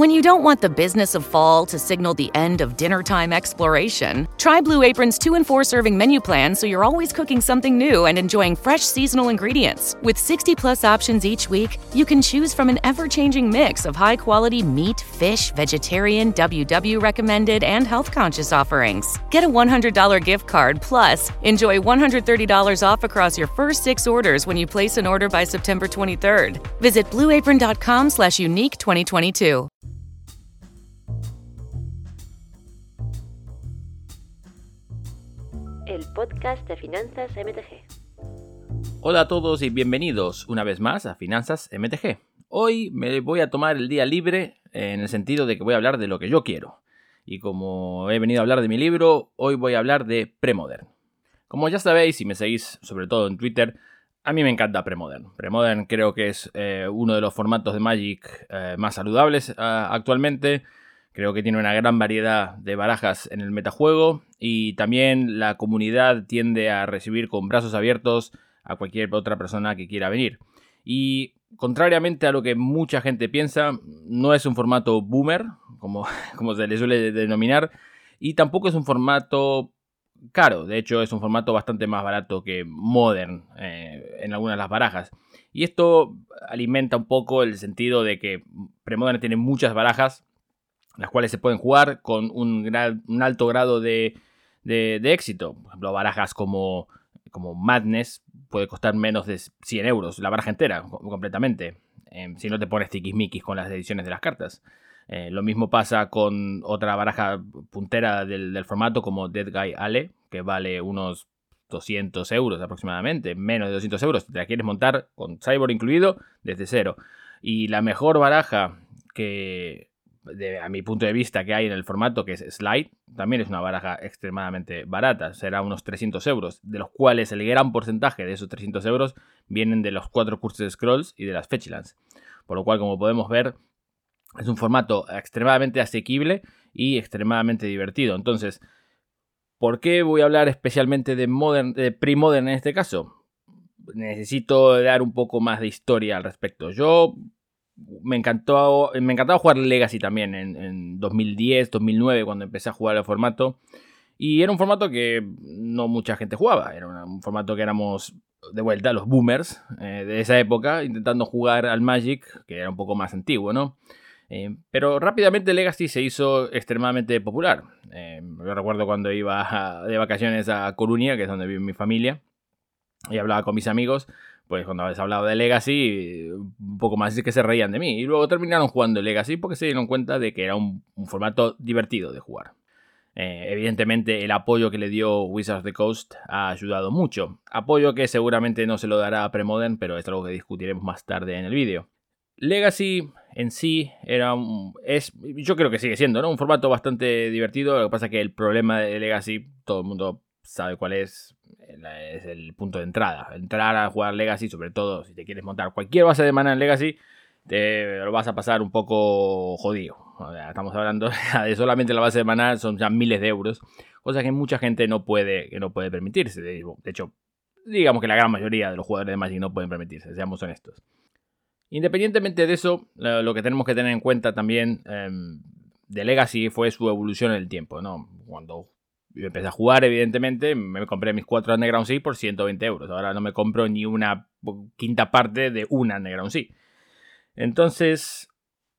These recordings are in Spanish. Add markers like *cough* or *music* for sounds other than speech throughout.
When you don't want the business of fall to signal the end of dinner time exploration, try Blue Apron's 2 and 4 serving menu plan so you're always cooking something new and enjoying fresh seasonal ingredients. With 60 plus options each week, you can choose from an ever changing mix of high quality meat, fish, vegetarian, WW recommended, and health conscious offerings. Get a $100 gift card plus enjoy $130 off across your first six orders when you place an order by September 23rd. Visit blueapron.com slash unique 2022. El podcast de Finanzas MTG. Hola a todos y bienvenidos una vez más a Finanzas MTG. Hoy me voy a tomar el día libre en el sentido de que voy a hablar de lo que yo quiero. Y como he venido a hablar de mi libro, hoy voy a hablar de Premodern. Como ya sabéis, si me seguís sobre todo en Twitter, a mí me encanta Premodern. Premodern creo que es eh, uno de los formatos de Magic eh, más saludables ah, actualmente. Creo que tiene una gran variedad de barajas en el metajuego y también la comunidad tiende a recibir con brazos abiertos a cualquier otra persona que quiera venir. Y contrariamente a lo que mucha gente piensa, no es un formato boomer, como, *laughs* como se le suele denominar, y tampoco es un formato caro. De hecho, es un formato bastante más barato que Modern eh, en algunas de las barajas. Y esto alimenta un poco el sentido de que Premodern tiene muchas barajas las cuales se pueden jugar con un, alto grado de, éxito. Por ejemplo, barajas como, como Madness puede costar menos de 100 euros, la baraja entera, completamente, em, si no te pones tiquismiquis con las ediciones de las cartas. Eh, lo mismo pasa con otra baraja puntera del, formato como Dead Guy Ale, que vale unos 200 euros aproximadamente, menos de 200 euros. Te la quieres montar con Cyborg incluido desde cero. Y la mejor baraja que a mi punto de vista, que hay en el formato, que es Slide, también es una baraja extremadamente barata, será unos 300 euros, de los cuales el gran porcentaje de esos 300 euros vienen de los cuatro cursos de Scrolls y de las Fetchlands. Por lo cual, como podemos ver, es un formato extremadamente asequible y extremadamente divertido. Entonces, ¿por qué voy a hablar especialmente de, modern, de pre-modern en este caso? Necesito dar un poco más de historia al respecto. Yo me encantó, me encantaba jugar Legacy también en, 2010, 2009, cuando empecé a jugar el formato. Y era un formato que no mucha gente jugaba. Era un formato que éramos de vuelta los boomers eh, de esa época, intentando jugar al Magic, que era un poco más antiguo, ¿no? Eh, pero rápidamente Legacy se hizo extremadamente popular. Eh, yo recuerdo cuando iba *laughs* de vacaciones a Coruña, que es donde vive mi familia, y hablaba con mis amigos pues cuando habéis hablado de Legacy, un poco más es que se reían de mí. Y luego terminaron jugando Legacy porque se dieron cuenta de que era un, formato divertido de jugar. Eh, evidentemente el apoyo que le dio Wizards of the Coast ha ayudado mucho. Apoyo que seguramente no se lo dará a Premodern, pero es algo que discutiremos más tarde en el vídeo. Legacy en sí era un, es, yo creo que sigue siendo, ¿no? Un formato bastante divertido. Lo que pasa es que el problema de Legacy, todo el mundo sabe cuál es, es el punto de entrada. Entrar a jugar Legacy, sobre todo si te quieres montar cualquier base de mana en Legacy, te lo vas a pasar un poco jodido. estamos hablando *laughs* de solamente la base de mana, son ya miles de euros, cosa que mucha gente no puede, que no puede permitirse. De hecho, digamos que la gran mayoría de los jugadores de Magic no pueden permitirse, seamos honestos. Independientemente de eso, lo que tenemos que tener en cuenta también em, de Legacy fue su evolución en el tiempo, ¿no? Cuando yo empecé a jugar, evidentemente, me compré mis cuatro Underground Sea por 120 euros. Ahora no me compro ni una quinta parte de una Underground Sea. Entonces,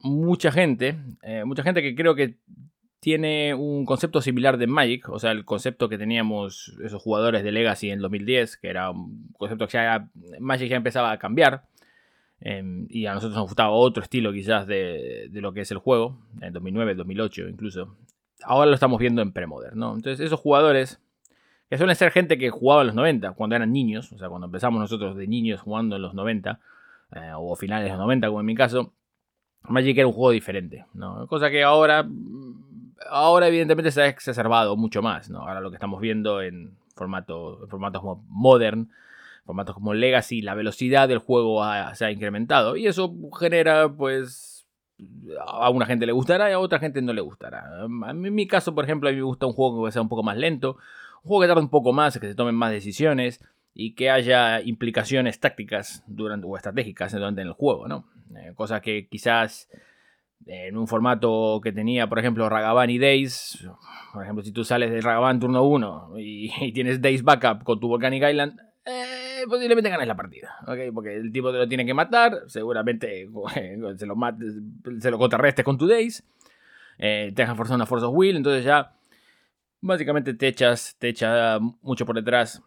mucha gente, eh, mucha gente que creo que tiene un concepto similar de Magic, o sea, el concepto que teníamos esos jugadores de Legacy en 2010, que era un concepto que ya Magic ya empezaba a cambiar. Em, y a nosotros nos gustaba otro estilo quizás de, de, lo que es el juego, en 2009, 2008 incluso ahora lo estamos viendo en Premodern, ¿no? Entonces esos jugadores, que suelen ser gente que jugaba en los 90, cuando eran niños, o sea, cuando empezamos nosotros de niños jugando en los 90, eh, o finales de los 90, como en mi caso, Magic era un juego diferente, ¿no? Cosa que ahora, ahora evidentemente se ha exacerbado mucho más, ¿no? Ahora lo que estamos viendo en, formato, formatos como Modern, formatos como Legacy, la velocidad del juego se ha incrementado y eso genera, pues, a una gente le gustará y a otra gente no le gustará. En mi caso, por ejemplo, a mí me gusta un juego que sea un poco más lento, un juego que tarde un poco más, que se tomen más decisiones y que haya implicaciones tácticas durante, o estratégicas durante el juego, ¿no? Eh, cosa que quizás en un formato que tenía, por ejemplo, Ragavan y Days. Por ejemplo, si tú sales de Ragavan turno 1 *laughs* y, tienes Days backup con tu Volcanic Island, eh, posiblemente ganes la partida. Porque el tipo te lo tiene que matar, seguramente *laughs* se lo, se lo contrarrestes con tu Days. Eh, te dejan forzar una Force of Will, entonces ya básicamente te echas, te echa mucho por detrás.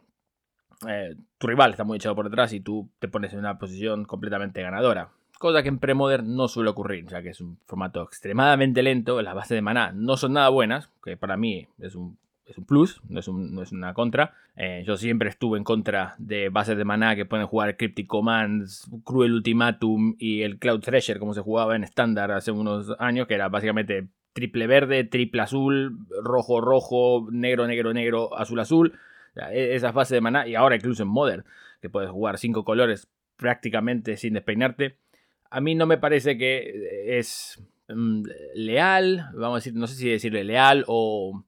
Eh, tu rival está muy echado por detrás y tú te pones en una posición completamente ganadora cosa que en Premodern no suele ocurrir, ya que es un formato extremadamente lento, las bases de maná no son nada buenas, que para mí es un, es un plus, no es, no es una contra. Eh, yo siempre estuve en contra de bases de maná que pueden jugar Cryptic Commands, Cruel Ultimatum y el Cloud Thresher, como se jugaba en estándar hace unos años, que era básicamente triple verde, triple azul, rojo, rojo, negro, negro, negro, azul, azul. E, esas bases de maná, y ahora incluso en Modern, que puedes jugar cinco colores prácticamente sin despeinarte a mí no me parece que eh, es mm, leal, vamos a decir, no sé si decirle leal o,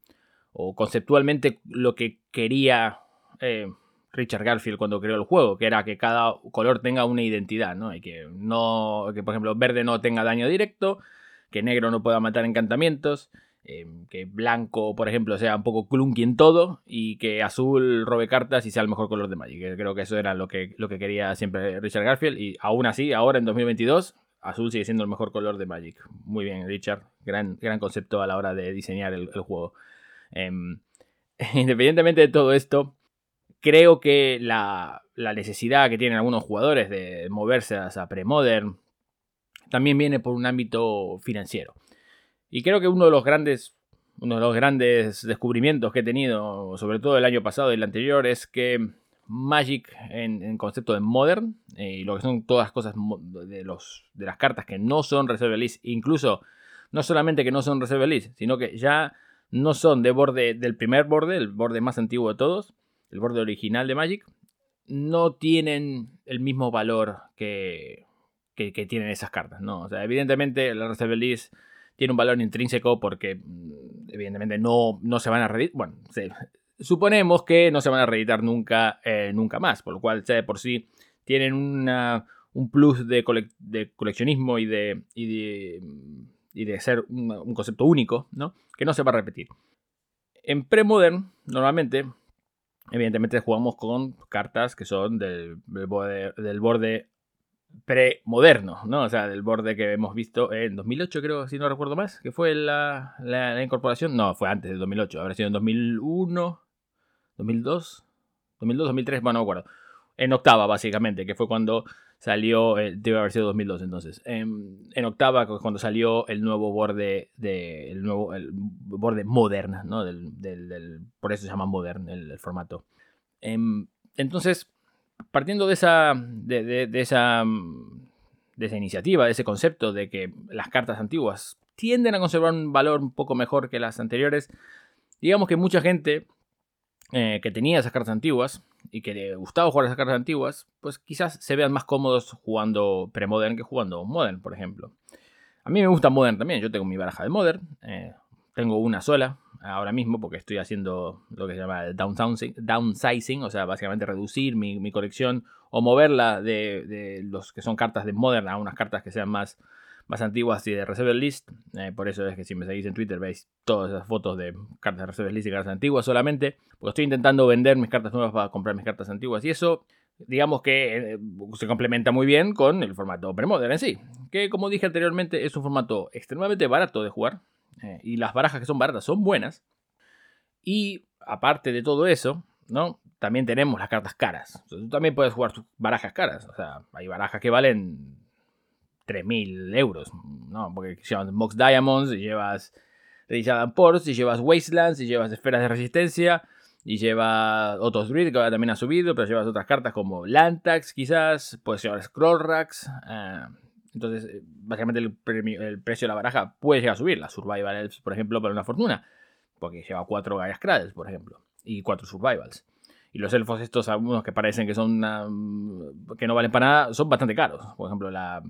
conceptualmente lo que quería eh, Richard Garfield cuando creó el juego, que era que cada color tenga una identidad, ¿no? Y que no, que por ejemplo verde no tenga daño directo, que negro no pueda matar encantamientos, eh, que blanco, por ejemplo, sea un poco clunky en todo y que azul robe cartas y sea el mejor color de Magic. Creo que eso era lo que, lo que quería siempre Richard Garfield y aún así, ahora en 2022, azul sigue siendo el mejor color de Magic. Muy bien, Richard. Gran, gran concepto a la hora de diseñar el, juego. Em, *laughs* independientemente de todo esto, creo que la, la, necesidad que tienen algunos jugadores de moverse a pre-modern también viene por un ámbito financiero. Y creo que uno de los grandes, uno de los grandes descubrimientos que he tenido, sobre todo el año pasado y el anterior, es que Magic en, concepto de Modern, eh, y lo que son todas cosas de, los, de las cartas que no son Reserve List, incluso no solamente que no son Reserve List, sino que ya no son de borde del primer borde, el borde más antiguo de todos, el borde original de Magic, no tienen el mismo valor que, que, tienen esas cartas, ¿no? O sea, evidentemente la Reserve tiene un valor intrínseco porque mm, evidentemente no, no se van a reeditar. Bueno, suponemos que no se van a reeditar nunca, eh, nunca más, por lo cual ya de por sí tienen un plus de, coleccionismo de, y de, ser un, concepto único, ¿no? Que no se va a repetir. En Premodern, normalmente, evidentemente jugamos con cartas que son del, del borde premoderno, ¿no? O sea, del borde que hemos visto en 2008, creo, si no recuerdo más, que fue la, incorporación. No, fue antes de 2008, habrá sido en 2001, 2002, 2002, 2003, bueno, no me acuerdo. En octava, básicamente, que fue cuando salió, eh, debe haber sido 2002 entonces. En, octava, cuando salió el nuevo borde, de, el nuevo el borde modern, ¿no? Del, por eso se llama modern el, formato. Em, entonces, partiendo de esa, de, esa, de esa iniciativa, de ese concepto de que las cartas antiguas tienden a conservar un valor un poco mejor que las anteriores, digamos que mucha gente eh, que tenía esas cartas antiguas y que le gustaba jugar esas cartas antiguas, pues quizás se vean más cómodos jugando pre-modern que jugando modern, por ejemplo. A mí me gusta modern también, yo tengo mi baraja de modern, eh, tengo una sola, ahora mismo porque estoy haciendo lo que se llama downsizing, o sea, básicamente reducir mi, colección o moverla de, los que son cartas de Modern a unas cartas que sean más, más antiguas y de Reserve List. Eh, por eso es que si me seguís en Twitter veis todas esas fotos de cartas de Reserve List y cartas antiguas solamente, porque estoy intentando vender mis cartas nuevas para comprar mis cartas antiguas y eso digamos que eh, se complementa muy bien con el formato Premodern en sí, que como dije anteriormente es un formato extremadamente barato de jugar, eh, y las barajas que son baratas son buenas. Y aparte de todo eso, ¿no? También tenemos las cartas caras. tú también puedes jugar barajas caras. O sea, hay barajas que valen 3.000 euros, ¿no? Porque llevas Mox Diamonds, y llevas Radiant Ports, y llevas Wastelands, y llevas Esferas de Resistencia, y llevas otros Druid, que ahora también ha subido, pero llevas otras cartas como Lantax, quizás, puedes llevar Scroll Racks. Eh, entonces, eh, básicamente el, precio de la baraja puede llegar a subir. La Survival Elves, por ejemplo, para una fortuna. Porque lleva 4 Gaias Cradles, por ejemplo. Y 4 Survivals. Y los elfos estos, algunos que parecen que son que no valen para nada, son bastante caros. Por ejemplo, la,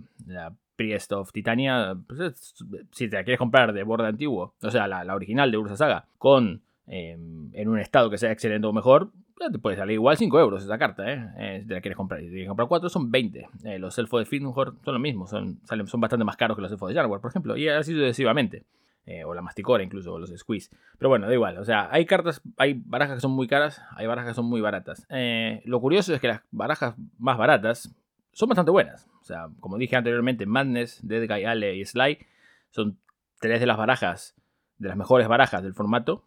Priest of Titania, pues si te la quieres comprar de borde antiguo, o sea, la, original de Ursa Saga, con em, en un estado que sea excelente o mejor, te puede salir igual 5 euros esa carta, ¿eh? eh si te la quieres comprar. Si quieres comprar 4 son 20. Eh, los elfos de Finhor son lo mismo, son, salen, son bastante más caros que los elfos de Jarwar, por ejemplo, y así sucesivamente. Eh, o la Masticora incluso, o los Squeeze. Pero bueno, da igual. O sea, hay cartas, hay barajas que son muy caras, hay barajas que son muy baratas. lo curioso es que las barajas más baratas son bastante buenas. O sea, como dije anteriormente, Madness, Dead Guy, Ale y Sly son tres de las barajas, de las mejores barajas del formato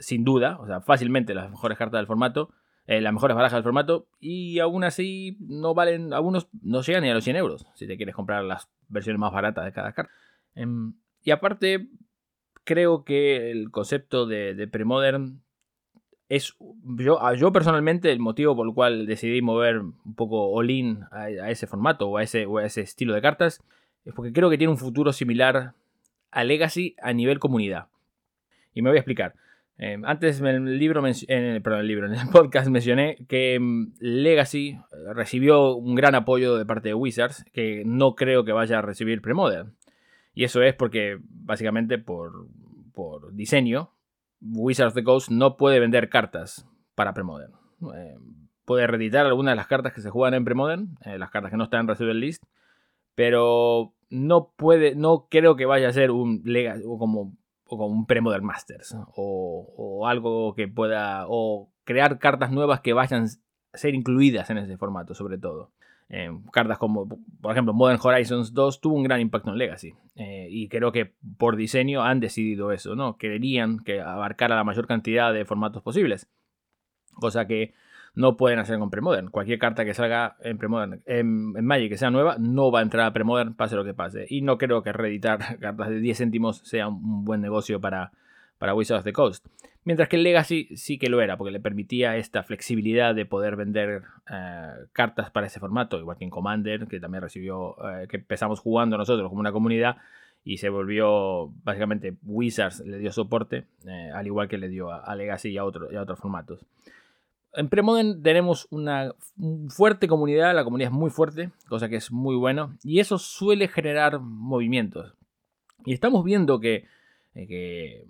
sin duda, o sea, fácilmente las mejores cartas del formato, eh, las mejores barajas del formato, y aún así no valen, algunos no llegan ni a los 100 euros, si te quieres comprar las versiones más baratas de cada carta. Y aparte, creo que el concepto de, de Premodern es, yo, yo personalmente, el motivo por el cual decidí mover un poco all-in a, ese formato o a ese, a ese estilo de cartas, es porque creo que tiene un futuro similar a Legacy a nivel comunidad. Y me voy a explicar. Em, antes en el libro, en el libro, en el podcast mencioné que em, Legacy eh, recibió un gran apoyo de parte de Wizards, que no creo que vaya a recibir Premodern. Y eso es porque, básicamente, por, por diseño, Wizards of the Coast no puede vender cartas para Premodern. Em, puede reeditar algunas de las cartas que se juegan en Premodern, eh, las cartas que no están en Receiver List, pero no puede, no creo que vaya a ser un Legacy, como o como un Premodern Masters o, algo que pueda o crear cartas nuevas que vayan a ser incluidas en ese formato sobre todo. Eh, cartas como, por ejemplo, Modern Horizons 2 tuvo un gran impacto en Legacy. Eh, y creo que por diseño han decidido eso, ¿no? Querían que abarcara la mayor cantidad de formatos posibles. Cosa que no pueden hacer con Premodern. Cualquier carta que salga en Premodern, en, Magic que sea nueva, no va a entrar a Premodern, pase lo que pase. Y no creo que reeditar *laughs* cartas de 10 céntimos sea un buen negocio para, para Wizards of the Coast. Mientras que el Legacy sí que lo era, porque le permitía esta flexibilidad de poder vender eh, cartas para ese formato, igual que en Commander, que también recibió, eh, que empezamos jugando nosotros como una comunidad y se volvió, básicamente, Wizards le dio soporte, eh, al igual que le dio a, Legacy y a, otro, y a otros formatos. En Premodern tenemos una fuerte comunidad, la comunidad es muy fuerte, cosa que es muy bueno, y eso suele generar movimientos. Y estamos viendo que, eh,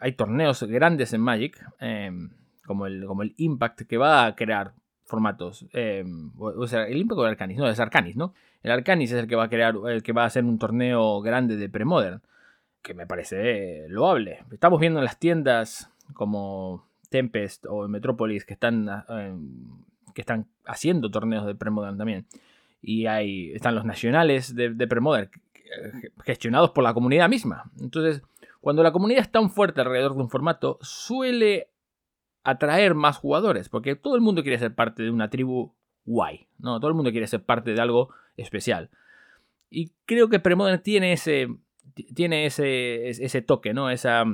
hay torneos grandes en Magic, em, como, el, como el Impact, que va a crear formatos. Em, o sea, el Impact o el Arcanis, no, es Arcanis, ¿no? El Arcanis es el que va a crear, el que va a hacer un torneo grande de Premodern, que me parece loable. Estamos viendo en las tiendas como Tempest o Metropolis que están, ah, que están haciendo torneos de Premodern también. Y hay, están los nacionales de, de Premodern eh, gestionados por la comunidad misma. Entonces, cuando la comunidad es tan fuerte alrededor de un formato, suele atraer más jugadores, porque todo el mundo quiere ser parte de una tribu guay, ¿no? Todo el mundo quiere ser parte de algo especial. Y creo que Premodern tiene ese, tiene ese, ese toque, ¿no? Esa,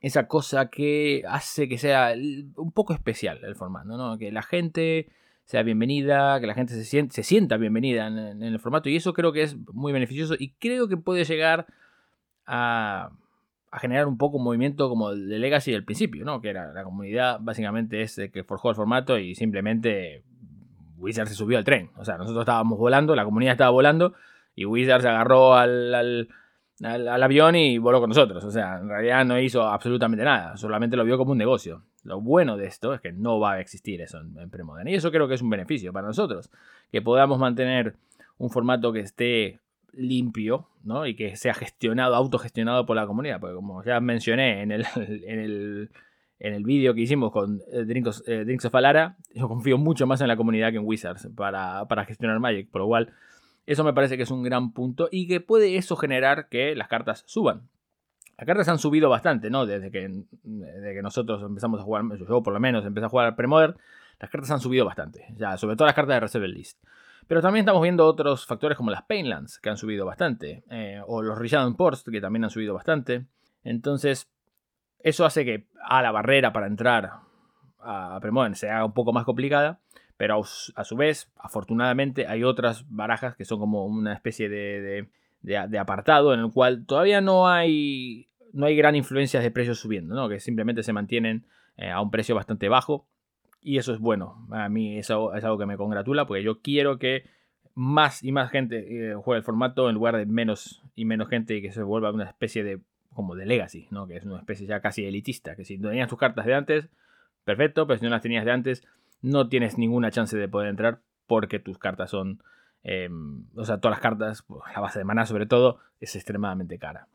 esa cosa que hace que sea un poco especial el formato, ¿no? Que la gente sea bienvenida, que la gente se, sienta, se sienta bienvenida en, el formato y eso creo que es muy beneficioso y creo que puede llegar a, generar un poco un movimiento como el de Legacy del principio, ¿no? Que era la comunidad básicamente es que forjó el formato y simplemente Wizard se subió al tren. O sea, nosotros estábamos volando, la comunidad estaba volando y Wizard se agarró al al, avión y voló con nosotros. O sea, en realidad no hizo absolutamente nada, solamente lo vio como un negocio. Lo bueno de esto es que no va a existir eso en, en Premodern. Y eso creo que es un beneficio para nosotros. Que podamos mantener un formato que esté limpio, ¿no? Y que sea gestionado, autogestionado por la comunidad. Porque como ya mencioné en el, *laughs* en el, en el vídeo que hicimos con eh, Drinks, eh, Drinks of Alara, yo confío mucho más en la comunidad que en Wizards para, para gestionar Magic. Por lo cual eso me parece que es un gran punto y que puede eso generar que las cartas suban. Las cartas han subido bastante, ¿no? Desde que, que nosotros empezamos a jugar, yo por lo menos empecé a jugar Premodern, las cartas han subido bastante. Ya, sobre todo las cartas de Reserve List. Pero también estamos viendo otros factores como las Painlands, que han subido bastante. Eh, o los Rishadan Ports, que también han subido bastante. Entonces, eso hace que a la barrera para entrar a Premodern se haga un poco más complicada. Pero a su vez, afortunadamente, hay otras barajas que son como una especie de, apartado en el cual todavía no hay, no hay gran influencia de precios subiendo, ¿no? que simplemente se mantienen eh, a un precio bastante bajo. Y eso es bueno. A mí eso es algo que me congratula porque yo quiero que más y más gente eh, juegue el formato en lugar de menos y menos gente que se vuelva una especie de como de legacy, ¿no? que es una especie ya casi elitista, que si tenías tus cartas de antes, perfecto, pero si no las tenías de antes, no tienes ninguna chance de poder entrar porque tus cartas son, em, o sea, todas las cartas, la base de maná sobre todo, es extremadamente cara.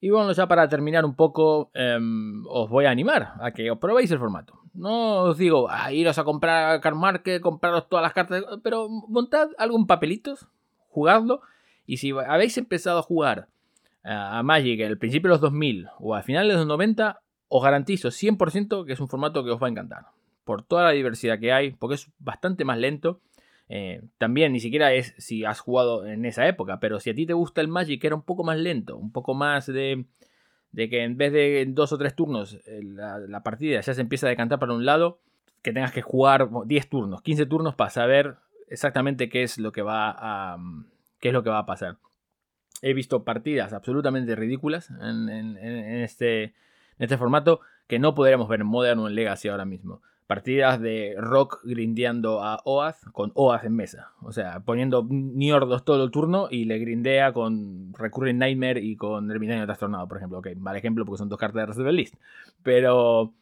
Y bueno, ya para terminar un poco, em, os voy a animar a que probéis el formato. No os digo, a iros a comprar a Card Market, compraros todas las cartas, pero montad algún papelitos, jugadlo, y si habéis empezado a jugar a Magic al principio de los 2000 o al final de los 90, os garantizo 100% que es un formato que os va a encantar. Por toda la diversidad que hay, porque es bastante más lento. Eh, también ni siquiera es si has jugado en esa época, pero si a ti te gusta el Magic, era un poco más lento, un poco más de, de que en vez de dos o tres turnos eh, la, partida ya se empieza a decantar para un lado, que tengas que jugar 10 turnos, 15 turnos para saber exactamente qué es lo que va a, qué es lo que va a pasar. He visto partidas absolutamente ridículas en, este, en este formato que no podríamos ver en Modern o en Legacy ahora mismo partidas de Rock grindeando a Oath con Oath en mesa. O sea, poniendo Niordos todo el turno y le grindea con Recurring Nightmare y con Ermitaño Trastornado, por ejemplo. Ok, mal ejemplo porque son dos cartas de Reserve List. Pero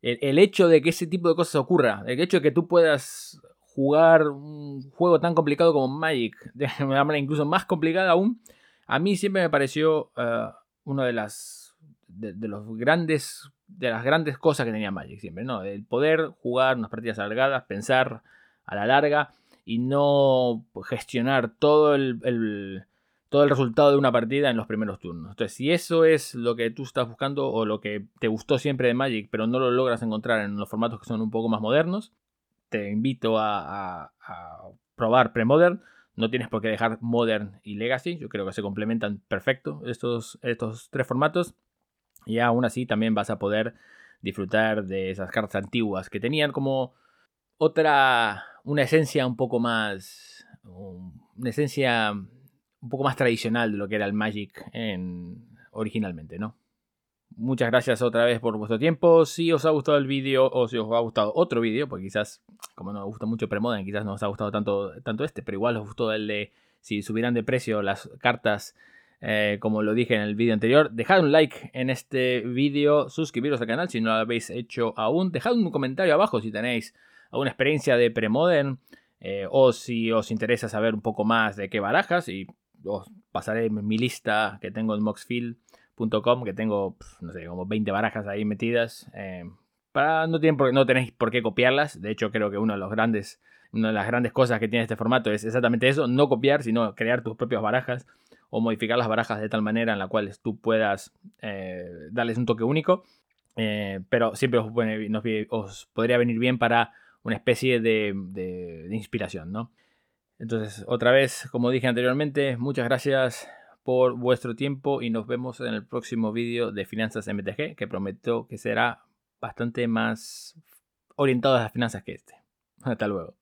el, hecho de que ese tipo de cosas ocurra, el hecho de que tú puedas jugar un juego tan complicado como Magic, *laughs* de una manera incluso más complicada aún, a mí siempre me pareció uh, uno de las de, los grandes de las grandes cosas que tenía Magic siempre, ¿no? El poder jugar unas partidas alargadas, pensar a la larga y no gestionar todo el, todo el resultado de una partida en los primeros turnos. Entonces, si eso es lo que tú estás buscando o lo que te gustó siempre de Magic, pero no lo logras encontrar en los formatos que son un poco más modernos, te invito a, a, a probar Premodern. No tienes por qué dejar Modern y Legacy. Yo creo que se complementan perfecto estos, estos tres formatos. Y aún así también vas a poder disfrutar de esas cartas antiguas que tenían como otra, una esencia un poco más, una esencia un poco más tradicional de lo que era el Magic en, originalmente, ¿no? Muchas gracias otra vez por vuestro tiempo. Si os ha gustado el vídeo o si os ha gustado otro vídeo, porque quizás, como no os gusta mucho Premodern, quizás no os ha gustado tanto, tanto este, pero igual os gustó el de si subieran de precio las cartas eh, como lo dije en el vídeo anterior, dejad un like en este vídeo, suscribiros al canal si no lo habéis hecho aún, dejad un comentario abajo si tenéis alguna experiencia de Premodern eh, o si os interesa saber un poco más de qué barajas y os pasaré mi lista que tengo en moxfield.com que tengo, no sé, como 20 barajas ahí metidas. Eh, para, no, tienen no tenéis por qué copiarlas, de hecho creo que uno de los grandes una de las grandes cosas que tiene este formato es exactamente eso, no copiar, sino crear tus propias barajas o modificar las barajas de tal manera en la cual tú puedas eh, darles un toque único. Eh, pero siempre os, podría venir bien para una especie de, inspiración, ¿no? Entonces, otra vez, como dije anteriormente, muchas gracias por vuestro tiempo y nos vemos en el próximo vídeo de Finanzas MTG, que prometo que será bastante más orientado a las finanzas que este. *laughs* Hasta luego.